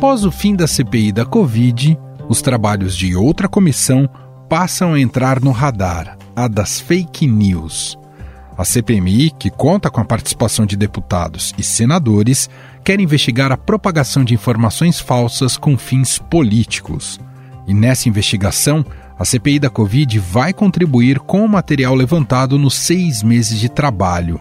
Após o fim da CPI da Covid, os trabalhos de outra comissão passam a entrar no radar, a das fake news. A CPMI, que conta com a participação de deputados e senadores, quer investigar a propagação de informações falsas com fins políticos. E nessa investigação, a CPI da Covid vai contribuir com o material levantado nos seis meses de trabalho.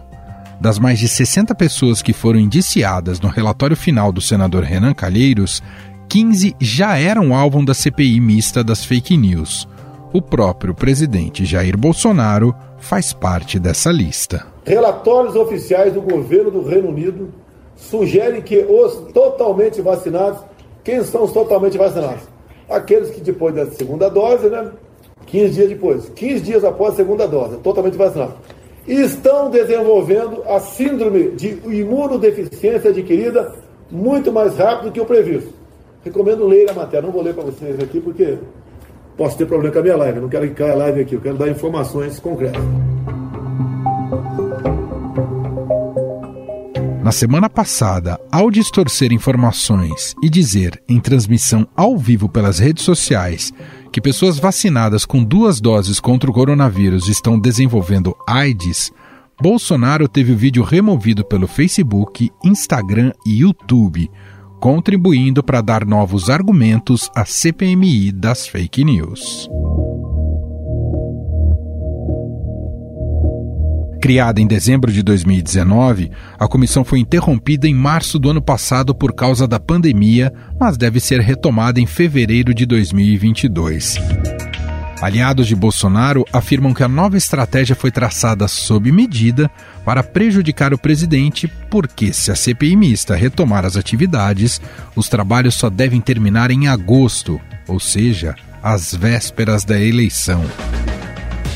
Das mais de 60 pessoas que foram indiciadas no relatório final do senador Renan Calheiros, 15 já eram alvo da CPI mista das fake news. O próprio presidente Jair Bolsonaro faz parte dessa lista. Relatórios oficiais do governo do Reino Unido sugerem que os totalmente vacinados, quem são os totalmente vacinados? Aqueles que depois da segunda dose, né? 15 dias depois, 15 dias após a segunda dose, totalmente vacinados estão desenvolvendo a síndrome de imunodeficiência adquirida muito mais rápido que o previsto. Recomendo ler a matéria. Não vou ler para vocês aqui porque posso ter problema com a minha live. não quero que caia a live aqui. Eu quero dar informações concretas. Na semana passada, ao distorcer informações e dizer em transmissão ao vivo pelas redes sociais que pessoas vacinadas com duas doses contra o coronavírus estão desenvolvendo AIDS, Bolsonaro teve o vídeo removido pelo Facebook, Instagram e YouTube, contribuindo para dar novos argumentos à CPMI das fake news. Criada em dezembro de 2019, a comissão foi interrompida em março do ano passado por causa da pandemia, mas deve ser retomada em fevereiro de 2022. Aliados de Bolsonaro afirmam que a nova estratégia foi traçada sob medida para prejudicar o presidente, porque se a CPI mista retomar as atividades, os trabalhos só devem terminar em agosto, ou seja, às vésperas da eleição.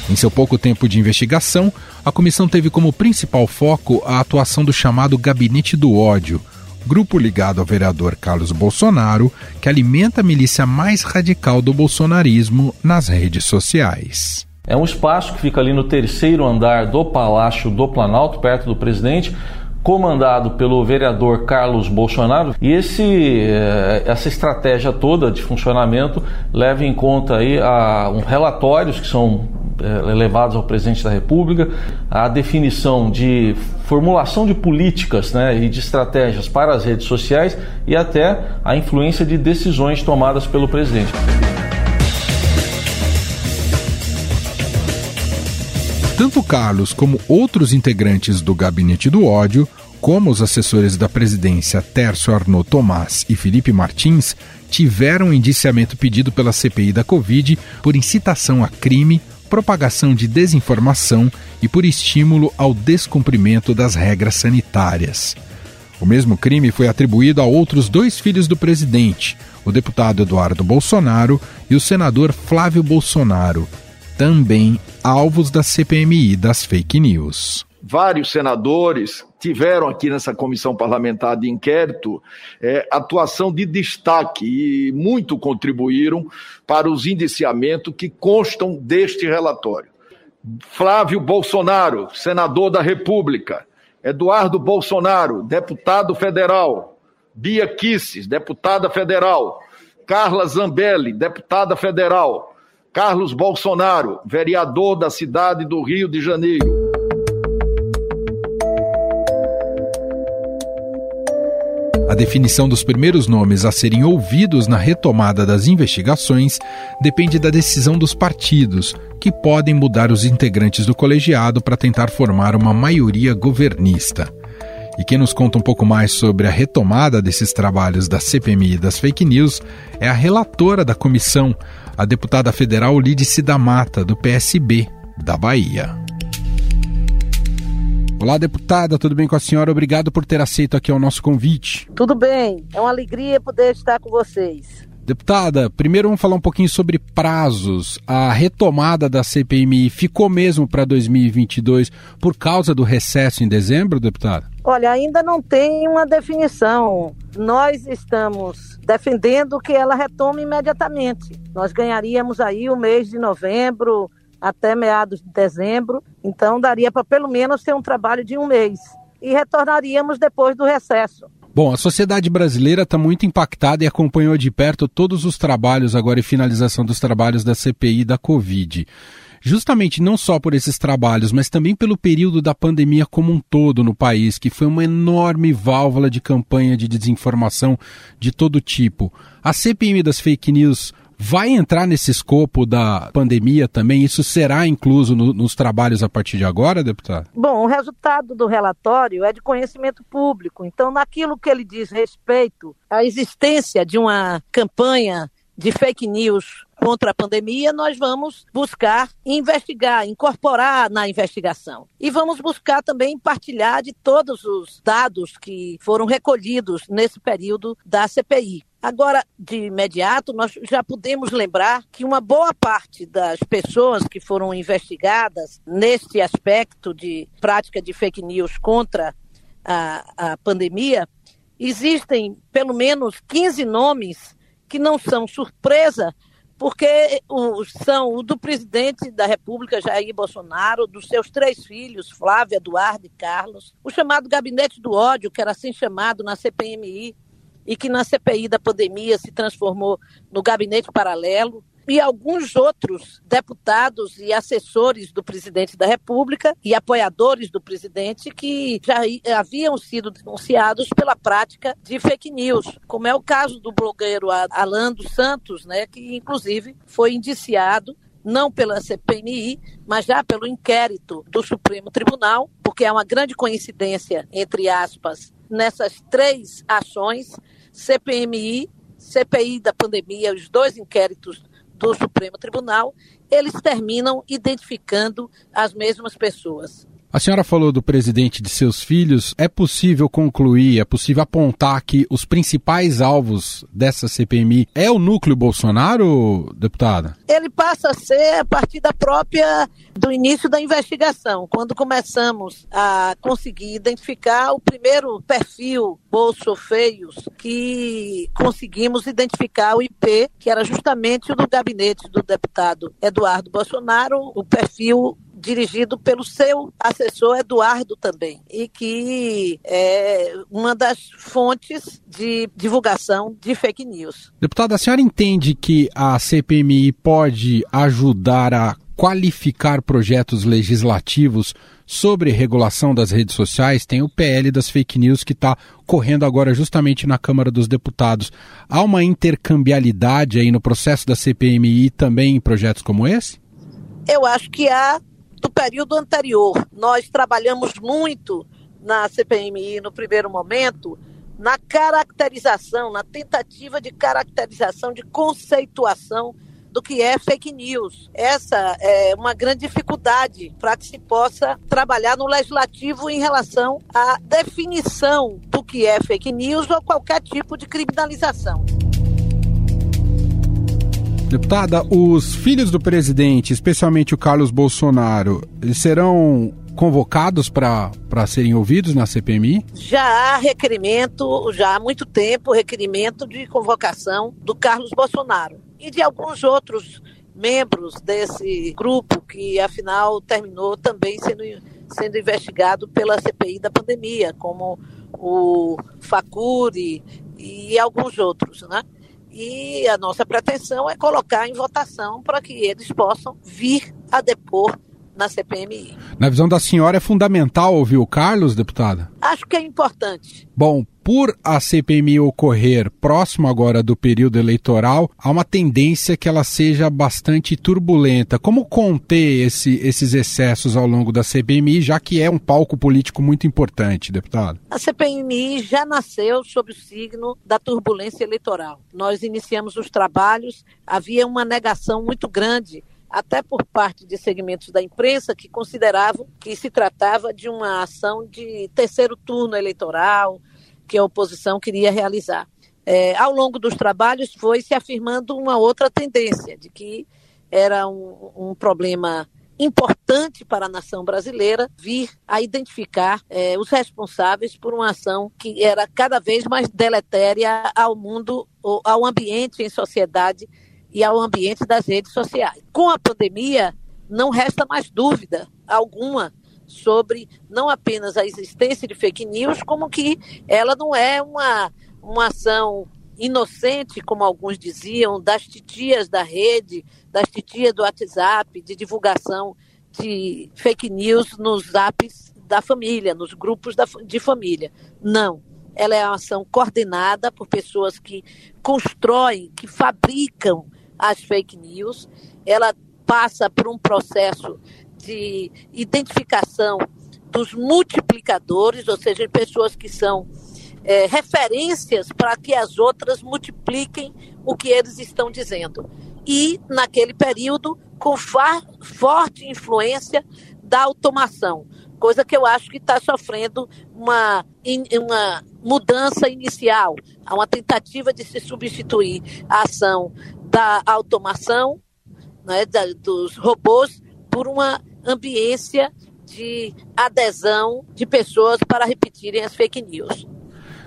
Em seu pouco tempo de investigação, a comissão teve como principal foco a atuação do chamado Gabinete do Ódio, grupo ligado ao vereador Carlos Bolsonaro, que alimenta a milícia mais radical do bolsonarismo nas redes sociais. É um espaço que fica ali no terceiro andar do Palácio do Planalto, perto do presidente, comandado pelo vereador Carlos Bolsonaro. E esse, eh, essa estratégia toda de funcionamento leva em conta aí a, um, relatórios que são levados ao presidente da República, a definição de formulação de políticas né, e de estratégias para as redes sociais e até a influência de decisões tomadas pelo presidente. Tanto Carlos como outros integrantes do Gabinete do Ódio, como os assessores da presidência Tércio Arnaud Tomás e Felipe Martins, tiveram indiciamento pedido pela CPI da Covid por incitação a crime propagação de desinformação e por estímulo ao descumprimento das regras sanitárias. O mesmo crime foi atribuído a outros dois filhos do presidente, o deputado Eduardo Bolsonaro e o senador Flávio Bolsonaro, também alvos da CPMI das fake news vários senadores tiveram aqui nessa comissão parlamentar de inquérito é, atuação de destaque e muito contribuíram para os indiciamentos que constam deste relatório. Flávio Bolsonaro, senador da República. Eduardo Bolsonaro, deputado federal. Bia Kisses, deputada federal. Carla Zambelli, deputada federal. Carlos Bolsonaro, vereador da cidade do Rio de Janeiro. A definição dos primeiros nomes a serem ouvidos na retomada das investigações depende da decisão dos partidos, que podem mudar os integrantes do colegiado para tentar formar uma maioria governista. E quem nos conta um pouco mais sobre a retomada desses trabalhos da CPMI e das fake news é a relatora da comissão, a deputada federal Lídice da Mata, do PSB, da Bahia. Olá, deputada, tudo bem com a senhora? Obrigado por ter aceito aqui o nosso convite. Tudo bem, é uma alegria poder estar com vocês. Deputada, primeiro vamos falar um pouquinho sobre prazos. A retomada da CPMI ficou mesmo para 2022 por causa do recesso em dezembro, deputada? Olha, ainda não tem uma definição. Nós estamos defendendo que ela retome imediatamente. Nós ganharíamos aí o mês de novembro, até meados de dezembro, então daria para pelo menos ter um trabalho de um mês. E retornaríamos depois do recesso. Bom, a sociedade brasileira está muito impactada e acompanhou de perto todos os trabalhos agora e finalização dos trabalhos da CPI da Covid. Justamente não só por esses trabalhos, mas também pelo período da pandemia como um todo no país, que foi uma enorme válvula de campanha de desinformação de todo tipo. A CPI das fake news vai entrar nesse escopo da pandemia também? Isso será incluso no, nos trabalhos a partir de agora, deputado? Bom, o resultado do relatório é de conhecimento público. Então, naquilo que ele diz respeito à existência de uma campanha de fake news contra a pandemia, nós vamos buscar investigar, incorporar na investigação. E vamos buscar também partilhar de todos os dados que foram recolhidos nesse período da CPI. Agora, de imediato, nós já podemos lembrar que uma boa parte das pessoas que foram investigadas neste aspecto de prática de fake news contra a, a pandemia, existem pelo menos 15 nomes que não são surpresa, porque são o do presidente da República, Jair Bolsonaro, dos seus três filhos, Flávia, Eduardo e Carlos, o chamado Gabinete do Ódio, que era assim chamado na CPMI, e que na CPI da pandemia se transformou no gabinete paralelo, e alguns outros deputados e assessores do presidente da República e apoiadores do presidente que já haviam sido denunciados pela prática de fake news, como é o caso do blogueiro Alan dos Santos, né, que inclusive foi indiciado não pela CPMI, mas já pelo inquérito do Supremo Tribunal, porque é uma grande coincidência, entre aspas, nessas três ações CPMI, CPI da pandemia, os dois inquéritos do Supremo Tribunal, eles terminam identificando as mesmas pessoas. A senhora falou do presidente de seus filhos. É possível concluir, é possível apontar que os principais alvos dessa CPMI é o núcleo Bolsonaro, deputada? Ele passa a ser a partir da própria do início da investigação, quando começamos a conseguir identificar o primeiro perfil Bolso Feios, que conseguimos identificar o IP, que era justamente o do gabinete do deputado Eduardo Bolsonaro, o perfil dirigido pelo seu assessor Eduardo também, e que é uma das fontes de divulgação de fake news. Deputada, a senhora entende que a CPMI pode ajudar a qualificar projetos legislativos sobre regulação das redes sociais, tem o PL das fake news que está correndo agora justamente na Câmara dos Deputados. Há uma intercambialidade aí no processo da CPMI também em projetos como esse? Eu acho que há do período anterior. Nós trabalhamos muito na CPMI no primeiro momento na caracterização, na tentativa de caracterização, de conceituação do que é fake news. Essa é uma grande dificuldade para que se possa trabalhar no legislativo em relação à definição do que é fake news ou qualquer tipo de criminalização. Deputada, os filhos do presidente, especialmente o Carlos Bolsonaro, serão convocados para serem ouvidos na CPMI? Já há requerimento, já há muito tempo, requerimento de convocação do Carlos Bolsonaro e de alguns outros membros desse grupo que, afinal, terminou também sendo, sendo investigado pela CPI da pandemia, como o Facuri e alguns outros, né? E a nossa pretensão é colocar em votação para que eles possam vir a depor na CPMI. Na visão da senhora, é fundamental ouvir o Carlos, deputada? Acho que é importante. Bom, por a CPMI ocorrer próximo agora do período eleitoral, há uma tendência que ela seja bastante turbulenta. Como conter esse, esses excessos ao longo da CPMI, já que é um palco político muito importante, deputado? A CPMI já nasceu sob o signo da turbulência eleitoral. Nós iniciamos os trabalhos, havia uma negação muito grande até por parte de segmentos da imprensa que consideravam que se tratava de uma ação de terceiro turno eleitoral que a oposição queria realizar. É, ao longo dos trabalhos foi se afirmando uma outra tendência de que era um, um problema importante para a nação brasileira vir a identificar é, os responsáveis por uma ação que era cada vez mais deletéria ao mundo, ao ambiente em sociedade e ao ambiente das redes sociais. Com a pandemia, não resta mais dúvida alguma sobre não apenas a existência de fake news, como que ela não é uma, uma ação inocente, como alguns diziam, das titias da rede, das titias do WhatsApp, de divulgação de fake news nos apps da família, nos grupos da, de família. Não. Ela é uma ação coordenada por pessoas que constroem, que fabricam as fake news. Ela passa por um processo de identificação dos multiplicadores, ou seja, pessoas que são é, referências para que as outras multipliquem o que eles estão dizendo. E, naquele período, com forte influência da automação, coisa que eu acho que está sofrendo uma, uma mudança inicial, uma tentativa de se substituir a ação da automação, né, da, dos robôs, por uma ambiência de adesão de pessoas para repetirem as fake news.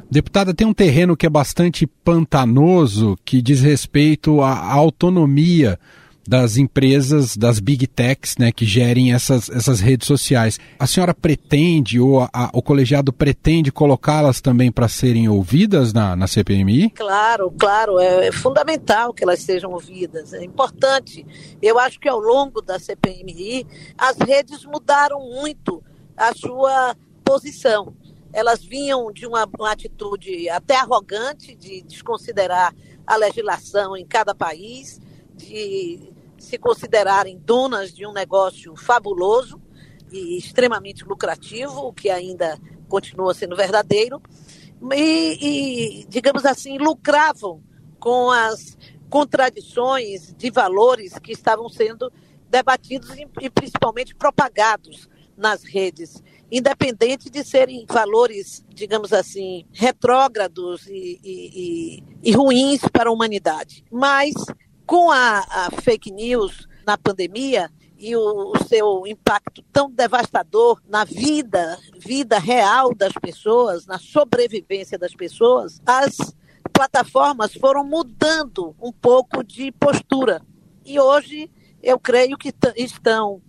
Deputada, tem um terreno que é bastante pantanoso, que diz respeito à autonomia das empresas, das big techs, né, que gerem essas, essas redes sociais. A senhora pretende, ou a, a, o colegiado pretende colocá-las também para serem ouvidas na, na CPMI? Claro, claro, é, é, fundamental que elas sejam ouvidas, é importante. Eu acho que ao longo da CPMI, as redes mudaram muito a sua posição. Elas vinham de uma, uma atitude até arrogante de desconsiderar a legislação em cada país, de se considerarem donas de um negócio fabuloso e extremamente lucrativo, o que ainda continua sendo verdadeiro, e, e, digamos assim, lucravam com as contradições de valores que estavam sendo debatidos e, e principalmente propagados nas redes, independente de serem valores, digamos assim, retrógrados e, e, e ruins para a humanidade. Mas com a, a fake news na pandemia e o, o, seu impacto tão devastador na vida, vida real das pessoas, na sobrevivência das pessoas, as plataformas foram mudando um pouco de postura. E hoje eu creio que estão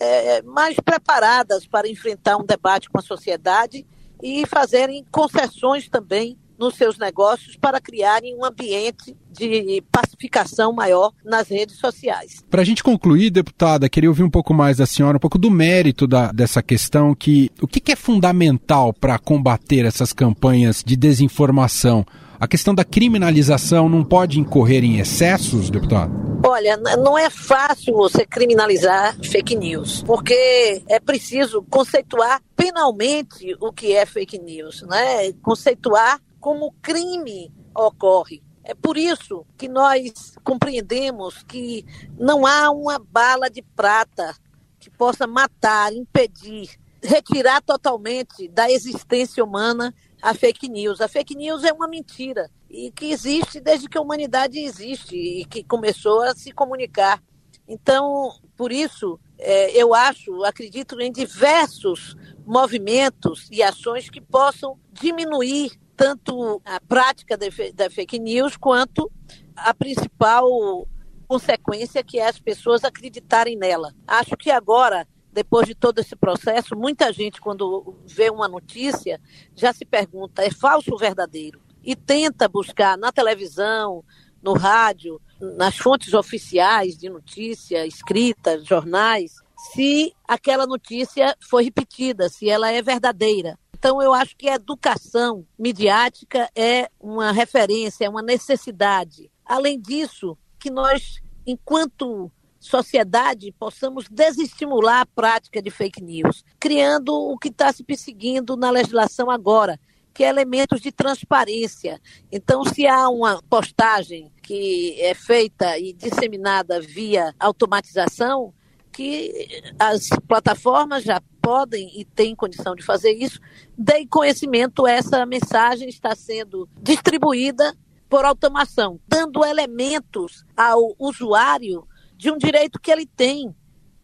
é, mais preparadas para enfrentar um debate com a sociedade e fazerem concessões também nos seus negócios para criarem um ambiente de pacificação maior nas redes sociais. Para a gente concluir, deputada, queria ouvir um pouco mais da senhora, um pouco do mérito da, dessa questão, que o que, que é fundamental para combater essas campanhas de desinformação? A questão da criminalização não pode incorrer em excessos, deputado? Olha, não é fácil você criminalizar fake news, porque é preciso conceituar penalmente o que é fake news, né? Conceituar como crime ocorre. É por isso que nós compreendemos que não há uma bala de prata que possa matar, impedir, retirar totalmente da existência humana a fake news. A fake news é uma mentira e que existe desde que a humanidade existe e que começou a se comunicar. Então, por isso, é, eu acho, acredito em diversos movimentos e ações que possam diminuir tanto a prática da fake news quanto a principal consequência que é as pessoas acreditarem nela. Acho que agora, depois de todo esse processo, muita gente, quando vê uma notícia, já se pergunta: é falso ou verdadeiro? E tenta buscar na televisão, no rádio, nas fontes oficiais de notícia, escritas, jornais, se aquela notícia foi repetida, se ela é verdadeira. Então, eu acho que a educação midiática é uma referência, é uma necessidade. Além disso, que nós, enquanto sociedade, possamos desestimular a prática de fake news, criando o que está se perseguindo na legislação agora, que é elementos de transparência. Então, se há uma postagem que é feita e disseminada via automatização, que as plataformas já podem e têm condição de fazer isso, deem conhecimento, essa mensagem está sendo distribuída por automação, dando elementos ao usuário de um direito que ele tem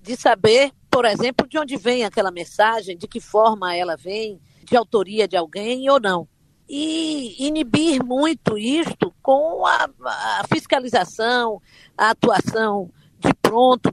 de saber, por exemplo, de onde vem aquela mensagem, de que forma ela vem, de autoria de alguém ou não. E inibir muito isto com a, a fiscalização, a atuação de pronto,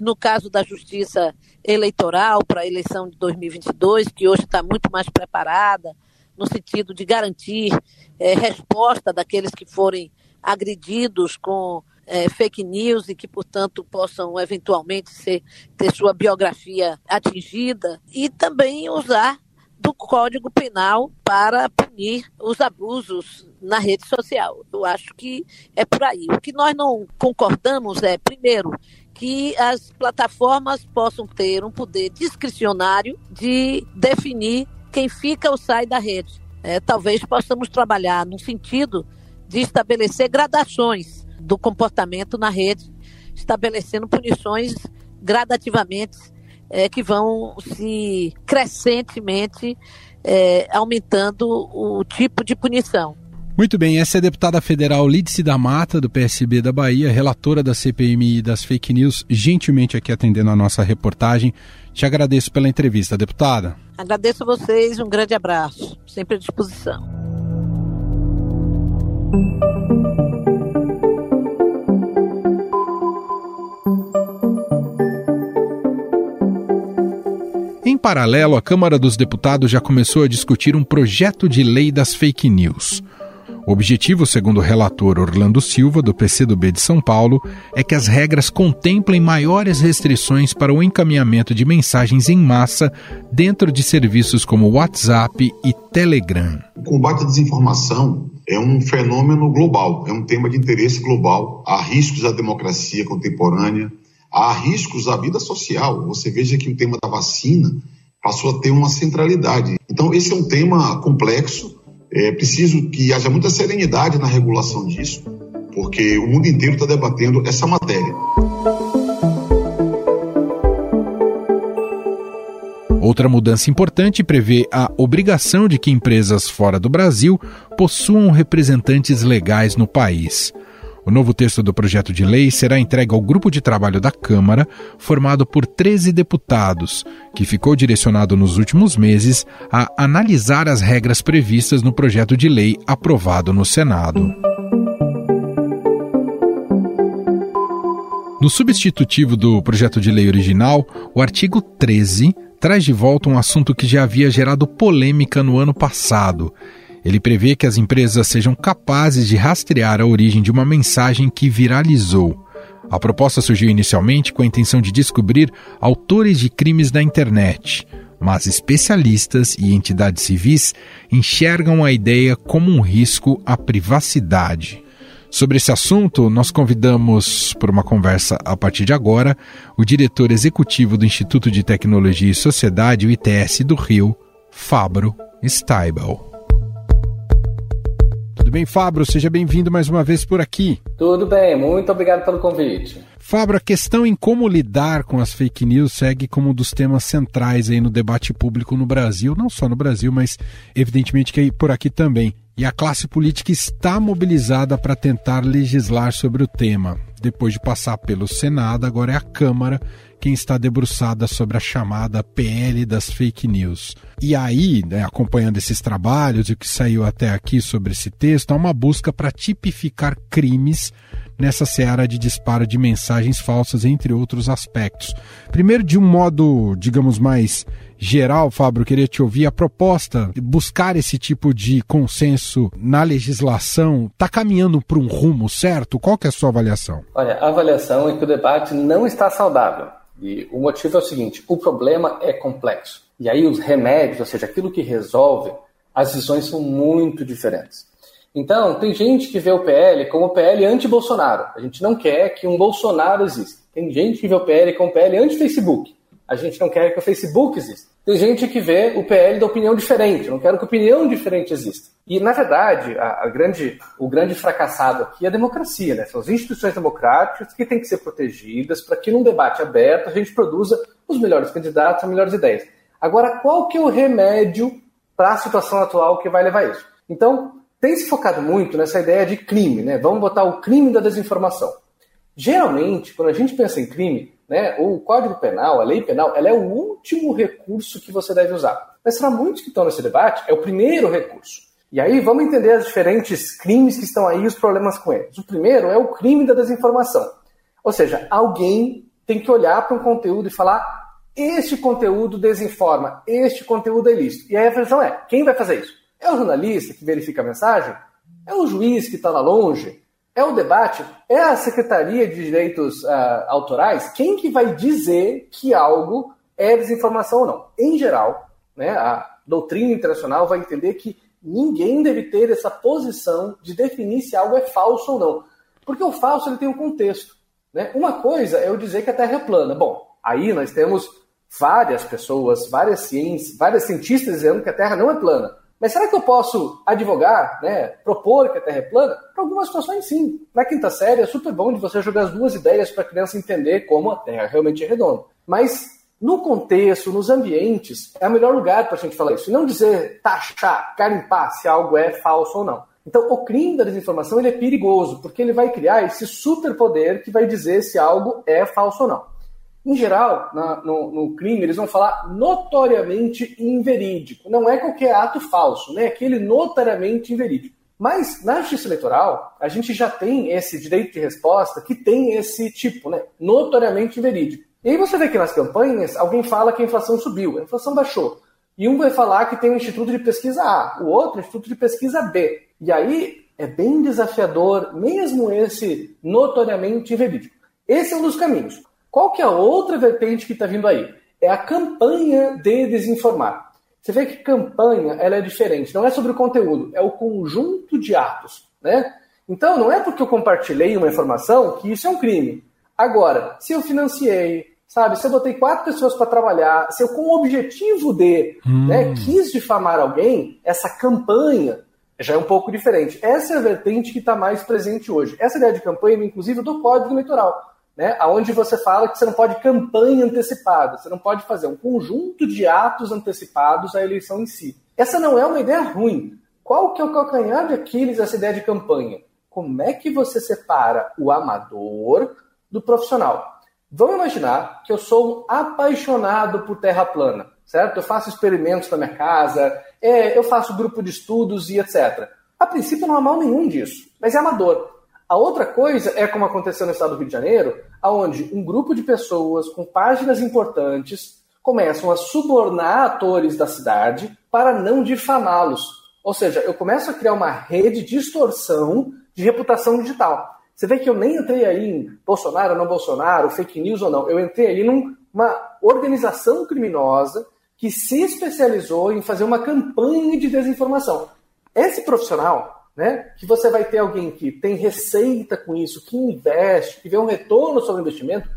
no caso da justiça eleitoral para a eleição de 2022, que hoje está muito mais preparada, no sentido de garantir é, resposta daqueles que forem agredidos com é, fake news e que, portanto, possam eventualmente ser, ter sua biografia atingida, e também usar do Código Penal para punir os abusos na rede social. Eu acho que é por aí. O que nós não concordamos é, primeiro, que as plataformas possam ter um poder discricionário de definir quem fica ou sai da rede. É, talvez possamos trabalhar no sentido de estabelecer gradações do comportamento na rede, estabelecendo punições gradativamente é, que vão se crescentemente é, aumentando o tipo de punição. Muito bem, essa é a deputada federal Lídice da Mata, do PSB da Bahia, relatora da CPMI das fake news, gentilmente aqui atendendo a nossa reportagem. Te agradeço pela entrevista, deputada. Agradeço a vocês, um grande abraço, sempre à disposição. Paralelo, a Câmara dos Deputados já começou a discutir um projeto de lei das fake news. O objetivo, segundo o relator Orlando Silva, do PCdoB de São Paulo, é que as regras contemplem maiores restrições para o encaminhamento de mensagens em massa dentro de serviços como WhatsApp e Telegram. O combate à desinformação é um fenômeno global, é um tema de interesse global. Há riscos à democracia contemporânea, há riscos à vida social. Você veja que o tema da vacina passou a ter uma centralidade. Então, esse é um tema complexo é preciso que haja muita serenidade na regulação disso, porque o mundo inteiro está debatendo essa matéria. Outra mudança importante prevê a obrigação de que empresas fora do Brasil possuam representantes legais no país. O novo texto do projeto de lei será entregue ao grupo de trabalho da Câmara, formado por 13 deputados, que ficou direcionado nos últimos meses a analisar as regras previstas no projeto de lei aprovado no Senado. No substitutivo do projeto de lei original, o artigo 13 traz de volta um assunto que já havia gerado polêmica no ano passado ele prevê que as empresas sejam capazes de rastrear a origem de uma mensagem que viralizou. A proposta surgiu inicialmente com a intenção de descobrir autores de crimes da internet, mas especialistas e entidades civis enxergam a ideia como um risco à privacidade. Sobre esse assunto, nós convidamos por uma conversa a partir de agora o diretor executivo do Instituto de Tecnologia e Sociedade, o ITS do Rio, Fabro Steibel. Bem, Fabro? Seja bem-vindo mais uma vez por aqui. Tudo bem, muito obrigado pelo convite. Fabro, a questão em como lidar com as fake news segue como um dos temas centrais aí no debate público no Brasil, não só no Brasil, mas evidentemente que por aqui também. E a classe política está mobilizada para tentar legislar sobre o tema. Depois de passar pelo Senado, agora é a Câmara quem está debruçada sobre a chamada PL das fake news. E aí, né, acompanhando esses trabalhos e o que saiu até aqui sobre esse texto, há uma busca para tipificar crimes nessa seara de disparo de mensagens falsas, entre outros aspectos. Primeiro, de um modo, digamos, mais geral, Fábio, queria te ouvir. A proposta de buscar esse tipo de consenso na legislação está caminhando para um rumo certo? Qual que é a sua avaliação? Olha, a avaliação é que o debate não está saudável. E o motivo é o seguinte: o problema é complexo. E aí os remédios, ou seja, aquilo que resolve, as visões são muito diferentes. Então, tem gente que vê o PL como o PL anti-Bolsonaro. A gente não quer que um Bolsonaro exista. Tem gente que vê o PL como o PL anti-Facebook. A gente não quer que o Facebook exista. Tem gente que vê o PL da opinião diferente. não quero que opinião diferente exista. E, na verdade, a, a, grande, o grande fracassado aqui é a democracia. Né? São as instituições democráticas que têm que ser protegidas para que, num debate aberto, a gente produza os melhores candidatos, as melhores ideias. Agora, qual que é o remédio para a situação atual que vai levar isso? Então, tem se focado muito nessa ideia de crime. Né? Vamos botar o crime da desinformação. Geralmente, quando a gente pensa em crime, né, o Código Penal, a lei penal, ela é o último recurso que você deve usar. Mas para muitos que estão nesse debate, é o primeiro recurso. E aí vamos entender os diferentes crimes que estão aí e os problemas com eles. O primeiro é o crime da desinformação. Ou seja, alguém tem que olhar para um conteúdo e falar: este conteúdo desinforma, este conteúdo é ilícito. E aí a versão é: quem vai fazer isso? É o jornalista que verifica a mensagem? É o juiz que está lá longe? É o debate? É a Secretaria de Direitos uh, Autorais? Quem que vai dizer que algo é desinformação ou não? Em geral, né, a doutrina internacional vai entender que ninguém deve ter essa posição de definir se algo é falso ou não. Porque o falso ele tem um contexto. Né? Uma coisa é eu dizer que a Terra é plana. Bom, aí nós temos várias pessoas, várias ciências, vários cientistas dizendo que a Terra não é plana. Mas será que eu posso advogar, né, propor que a Terra é plana? Para algumas situações, sim. Na quinta série é super bom de você jogar as duas ideias para a criança entender como a Terra realmente é redonda. Mas no contexto, nos ambientes, é o melhor lugar para a gente falar isso. E não dizer taxar, carimpar se algo é falso ou não. Então, o crime da desinformação ele é perigoso, porque ele vai criar esse superpoder que vai dizer se algo é falso ou não. Em geral, na, no, no, crime, eles vão falar notoriamente inverídico. Não é qualquer ato falso, né? Aquele notoriamente inverídico. Mas na justiça eleitoral, a gente já tem esse direito de resposta que tem esse tipo, né? Notoriamente inverídico. E aí você vê que nas campanhas, alguém fala que a inflação subiu, a inflação baixou. E um vai falar que tem um instituto de pesquisa A, o outro instituto de pesquisa B. E aí é bem desafiador, mesmo esse notoriamente inverídico. Esse é um dos caminhos. Qual que é a outra vertente que está vindo aí? É a campanha de desinformar. Você vê que campanha ela é diferente, não é sobre o conteúdo, é o conjunto de atos, né? Então, não é porque eu compartilhei uma informação que isso é um crime. Agora, se eu financiei, sabe, se eu botei quatro pessoas para trabalhar, se eu com o objetivo de hum. né, quis difamar alguém, essa campanha já é um pouco diferente. Essa é a vertente que está mais presente hoje. Essa ideia de campanha, inclusive, do Código Eleitoral né, onde você fala que você não pode campanha antecipada, você não pode fazer um conjunto de atos antecipados à eleição em si. Essa não é uma ideia ruim. Qual que é o calcanhar de Aquiles essa ideia de campanha? Como é que você separa o amador do profissional? Vamos imaginar que eu sou um apaixonado por terra plana, certo? Eu faço experimentos na minha casa, é, eu faço grupo de estudos e etc. A princípio não há mal nenhum disso, mas é amador. A outra coisa é como aconteceu no estado do Rio de Janeiro, onde um grupo de pessoas com páginas importantes começam a subornar atores da cidade para não difamá-los. Ou seja, eu começo a criar uma rede de extorsão de reputação digital. Você vê que eu nem entrei aí em Bolsonaro ou não Bolsonaro, fake news ou não. Eu entrei aí numa organização criminosa que se especializou em fazer uma campanha de desinformação. Esse profissional, né? Que você vai ter alguém que tem receita com isso, que investe, que vê um retorno sobre o investimento,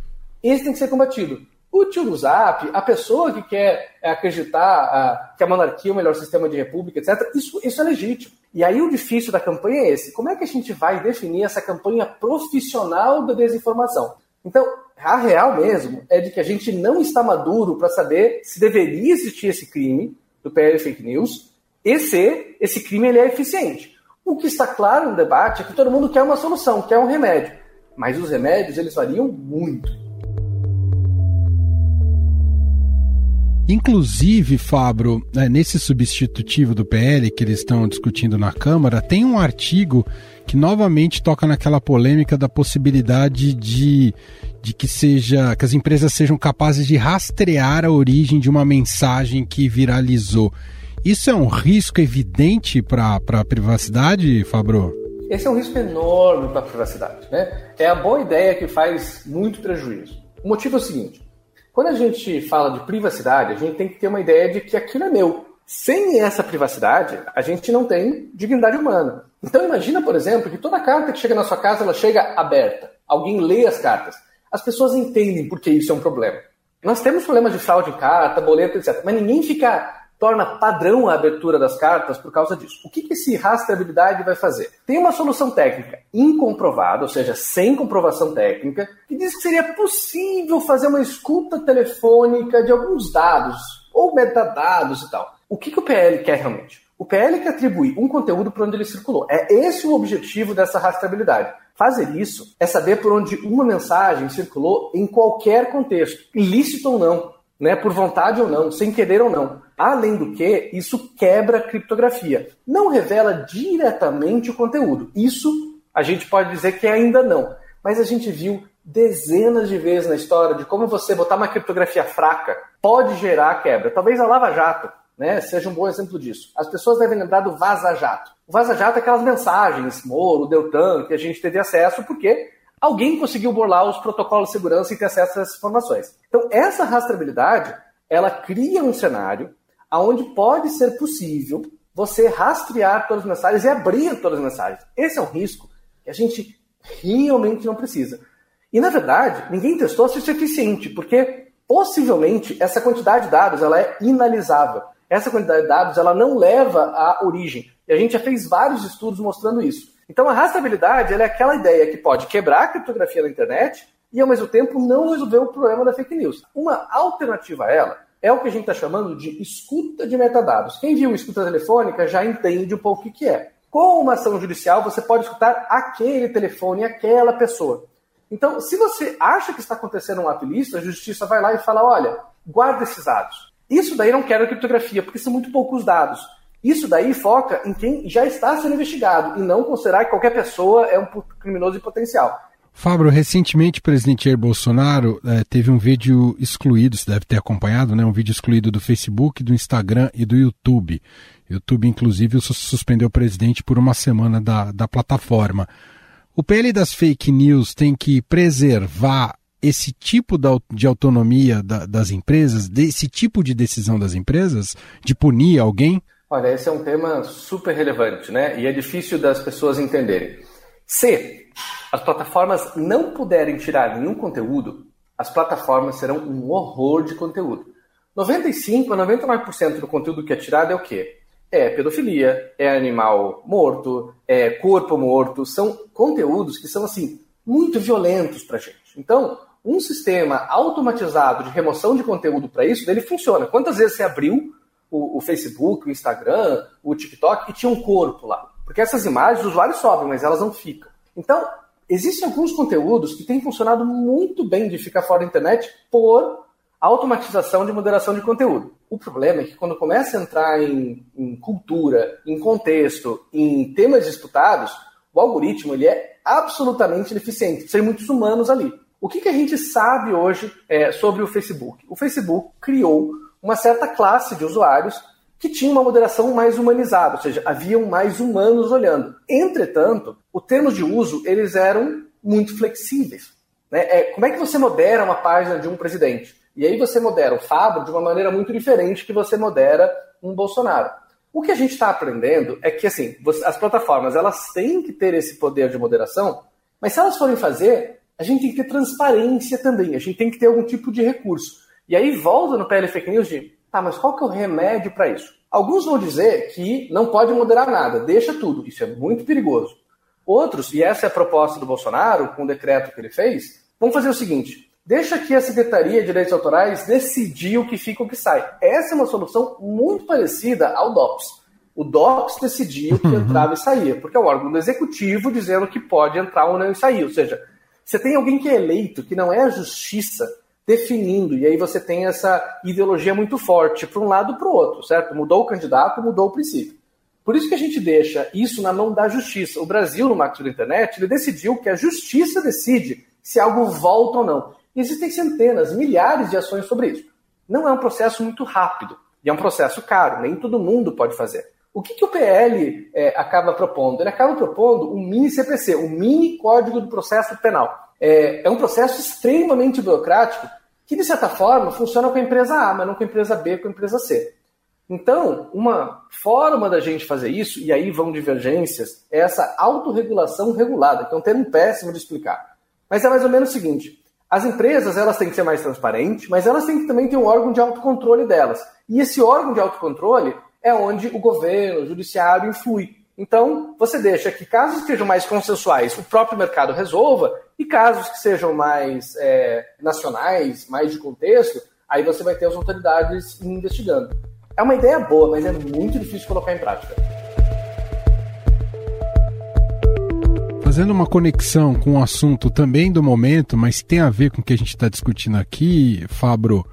esse tem que ser combatido. O tio do Zap, a pessoa que quer acreditar que a monarquia é o melhor sistema de república, etc., isso, isso é legítimo. E aí o difícil da campanha é esse: como é que a gente vai definir essa campanha profissional da desinformação? Então, a real mesmo é de que a gente não está maduro para saber se deveria existir esse crime do PL Fake News e se esse crime ele é eficiente. O que está claro no debate é que todo mundo quer uma solução, quer um remédio. Mas os remédios, eles variam muito. Inclusive, Fabro, né, nesse substitutivo do PL que eles estão discutindo na Câmara, tem um artigo que novamente toca naquela polêmica da possibilidade de, de que seja que as empresas sejam capazes de rastrear a origem de uma mensagem que viralizou. Isso é um risco evidente para a privacidade, Fabro? Esse é um risco enorme para a privacidade. Né? É a boa ideia que faz muito prejuízo. O motivo é o seguinte: quando a gente fala de privacidade, a gente tem que ter uma ideia de que aquilo é meu. Sem essa privacidade, a gente não tem dignidade humana. Então imagina, por exemplo, que toda carta que chega na sua casa, ela chega aberta. Alguém lê as cartas. As pessoas entendem por que isso é um problema. Nós temos problemas de fraude em carta, boleto, etc. Mas ninguém fica torna padrão a abertura das cartas por causa disso. O que, que esse rastreabilidade vai fazer? Tem uma solução técnica incomprovada, ou seja, sem comprovação técnica, que diz que seria possível fazer uma escuta telefônica de alguns dados, ou metadados e tal. O que, que o PL quer realmente? O PL quer atribuir um conteúdo para onde ele circulou. É esse o objetivo dessa rastreabilidade. Fazer isso é saber por onde uma mensagem circulou em qualquer contexto, ilícito ou não né, por vontade ou não, sem querer ou não. Além do que, isso quebra a criptografia. Não revela diretamente o conteúdo. Isso a gente pode dizer que ainda não. Mas a gente viu dezenas de vezes na história de como você botar uma criptografia fraca pode gerar quebra. Talvez a Lava Jato né, seja um bom exemplo disso. As pessoas devem lembrar do Vaza Jato. O Vaza Jato é aquelas mensagens, Moro, Deltan, que a gente teve acesso porque alguém conseguiu burlar os protocolos de segurança e ter acesso a essas informações. Então, essa rastreabilidade, ela cria um cenário onde pode ser possível você rastrear todas as mensagens e abrir todas as mensagens. Esse é um risco que a gente realmente não precisa. E, na verdade, ninguém testou se isso é eficiente, porque possivelmente essa quantidade de dados ela é inalisável. Essa quantidade de dados ela não leva à origem. E a gente já fez vários estudos mostrando isso. Então, a rastreabilidade é aquela ideia que pode quebrar a criptografia da internet e, ao mesmo tempo, não resolver o problema da fake news. Uma alternativa a ela é o que a gente está chamando de escuta de metadados. Quem viu escuta telefônica já entende um pouco o que é. Com uma ação judicial, você pode escutar aquele telefone, aquela pessoa. Então, se você acha que está acontecendo um ato ilícito, a justiça vai lá e fala: olha, guarda esses dados. Isso daí não quer criptografia, porque são muito poucos dados. Isso daí foca em quem já está sendo investigado e não considerar que qualquer pessoa é um criminoso em potencial. Fábio, recentemente o presidente Jair Bolsonaro eh, teve um vídeo excluído, você deve ter acompanhado, né? Um vídeo excluído do Facebook, do Instagram e do YouTube. YouTube, inclusive, suspendeu o presidente por uma semana da, da plataforma. O PL das fake news tem que preservar esse tipo de autonomia das empresas, desse tipo de decisão das empresas, de punir alguém? Olha, esse é um tema super relevante, né? E é difícil das pessoas entenderem. Se as plataformas não puderem tirar nenhum conteúdo, as plataformas serão um horror de conteúdo. 95 a 99% do conteúdo que é tirado é o quê? É pedofilia, é animal morto, é corpo morto, são conteúdos que são assim muito violentos para gente. Então, um sistema automatizado de remoção de conteúdo para isso, ele funciona. Quantas vezes você abriu o, o, Facebook, o Instagram, o TikTok e tinha um corpo lá? Porque essas imagens os usuários sobem, mas elas não ficam. Então, existem alguns conteúdos que têm funcionado muito bem de ficar fora da internet por automatização de moderação de conteúdo. O problema é que quando começa a entrar em, em cultura, em contexto, em temas disputados, o algoritmo ele é absolutamente ineficiente. Tem muitos humanos ali. O que, que a gente sabe hoje é, sobre o Facebook? O Facebook criou uma certa classe de usuários que tinha uma moderação mais humanizada, ou seja, haviam mais humanos olhando. Entretanto, os termos de uso eles eram muito flexíveis. Né? É, como é que você modera uma página de um presidente? E aí você modera o Fábio de uma maneira muito diferente que você modera um Bolsonaro. O que a gente está aprendendo é que assim, as plataformas elas têm que ter esse poder de moderação, mas se elas forem fazer, a gente tem que ter transparência também, a gente tem que ter algum tipo de recurso. E aí volta no PL Fake News de, tá, mas qual que é o remédio para isso? Alguns vão dizer que não pode moderar nada, deixa tudo. Isso é muito perigoso. Outros, e essa é a proposta do Bolsonaro, com o decreto que ele fez, vão fazer o seguinte: deixa que a Secretaria de Direitos Autorais decidir o que fica e o que sai. Essa é uma solução muito parecida ao DOPS. O DOPS decidia o que uhum. entrava e saía, porque é o órgão do executivo dizendo que pode entrar ou não e sair. Ou seja, você tem alguém que é eleito, que não é a justiça, definindo, e aí você tem essa ideologia muito forte para um lado e para o outro, certo? Mudou o candidato, mudou o princípio. Por isso que a gente deixa isso na mão da justiça. O Brasil, no marco da internet, ele decidiu que a justiça decide se algo volta ou não. Existem centenas, milhares de ações sobre isso. Não é um processo muito rápido e é um processo caro, nem todo mundo pode fazer. O que, que o PL é, acaba propondo? Ele acaba propondo um mini CPC, um mini Código do Processo Penal. É, é um processo extremamente burocrático que, de certa forma, funciona com a empresa A, mas não com a empresa B, com a empresa C. Então, uma forma da gente fazer isso, e aí vão divergências, é essa autorregulação regulada, que é um termo péssimo de explicar. Mas é mais ou menos o seguinte: as empresas elas têm que ser mais transparentes, mas elas têm que também ter um órgão de autocontrole delas. E esse órgão de autocontrole é onde o governo, o judiciário influi. Então, você deixa que casos que sejam mais consensuais, o próprio mercado resolva, e casos que sejam mais é, nacionais, mais de contexto, aí você vai ter as autoridades investigando. É uma ideia boa, mas é muito difícil colocar em prática. Fazendo uma conexão com o assunto também do momento, mas tem a ver com o que a gente está discutindo aqui, Fabro,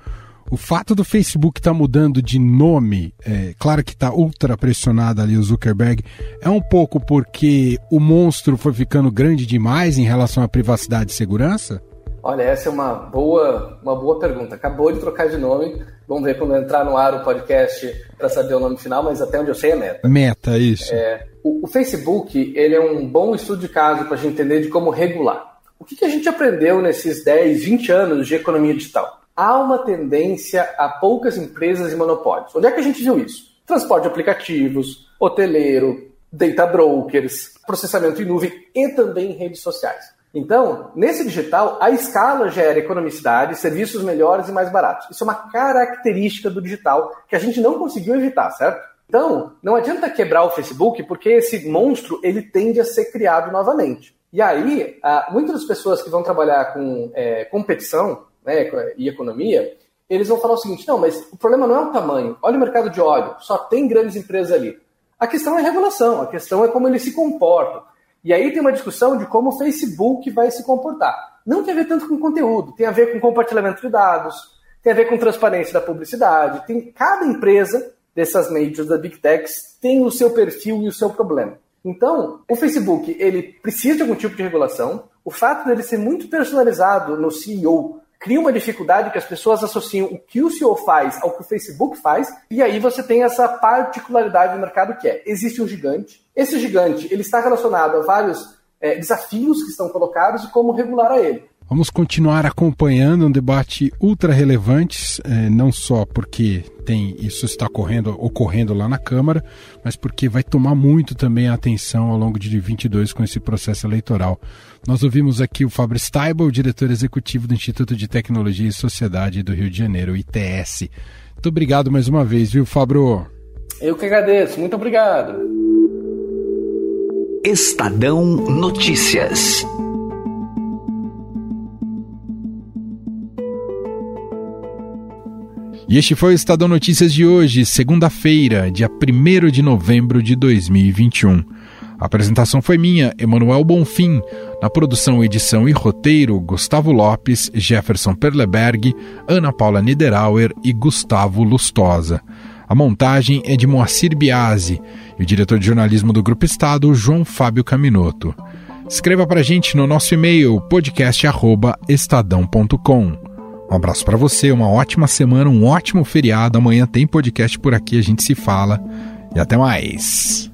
o fato do Facebook estar tá mudando de nome, é, claro que está ultra pressionado ali o Zuckerberg, é um pouco porque o monstro foi ficando grande demais em relação à privacidade e segurança? Olha, essa é uma boa, uma boa pergunta. Acabou de trocar de nome. Vamos ver quando entrar no ar o podcast para saber o nome final, mas até onde eu sei é Meta. Meta, isso. É, o, o, Facebook ele é um bom estudo de caso para a gente entender de como regular. O que, que a gente aprendeu nesses 10, 20 anos de economia digital? Há uma tendência a poucas empresas e monopólios. Onde é que a gente viu isso? Transporte de aplicativos, hoteleiro, data brokers, processamento em nuvem e também redes sociais. Então, nesse digital, a escala gera economicidade, serviços melhores e mais baratos. Isso é uma característica do digital que a gente não conseguiu evitar, certo? Então, não adianta quebrar o Facebook, porque esse monstro ele tende a ser criado novamente. E aí, muitas das pessoas que vão trabalhar com é, competição né, e economia, eles vão falar o seguinte: não, mas o problema não é o tamanho. Olha o mercado de óleo, só tem grandes empresas ali. A questão é a regulação, a questão é como eles se comportam. E aí tem uma discussão de como o Facebook vai se comportar. Não tem a ver tanto com conteúdo, tem a ver com compartilhamento de dados, tem a ver com transparência da publicidade. Tem cada empresa dessas majors da Big Techs tem o seu perfil e o seu problema. Então, o Facebook ele precisa de algum tipo de regulação. O fato dele ser muito personalizado no CEO cria uma dificuldade que as pessoas associam o que o CEO faz ao que o Facebook faz, e aí você tem essa particularidade do mercado que é, existe um gigante, esse gigante ele está relacionado a vários é, desafios que estão colocados e como regular a ele. Vamos continuar acompanhando um debate ultra relevante, eh, não só porque tem isso está ocorrendo, ocorrendo lá na Câmara, mas porque vai tomar muito também a atenção ao longo de 22 com esse processo eleitoral. Nós ouvimos aqui o Fábio Steibel, diretor executivo do Instituto de Tecnologia e Sociedade do Rio de Janeiro, ITS. Muito obrigado mais uma vez, viu, Fabro? Eu que agradeço, muito obrigado. Estadão Notícias. E este foi o Estadão Notícias de hoje, segunda-feira, dia 1 de novembro de 2021. A apresentação foi minha, Emanuel Bonfim. Na produção, edição e roteiro, Gustavo Lopes, Jefferson Perleberg, Ana Paula Niederauer e Gustavo Lustosa. A montagem é de Moacir Biasi e o diretor de jornalismo do Grupo Estado, João Fábio Caminoto. Escreva para a gente no nosso e-mail podcast@estadão.com. Um abraço para você, uma ótima semana, um ótimo feriado. Amanhã tem podcast por aqui, a gente se fala e até mais.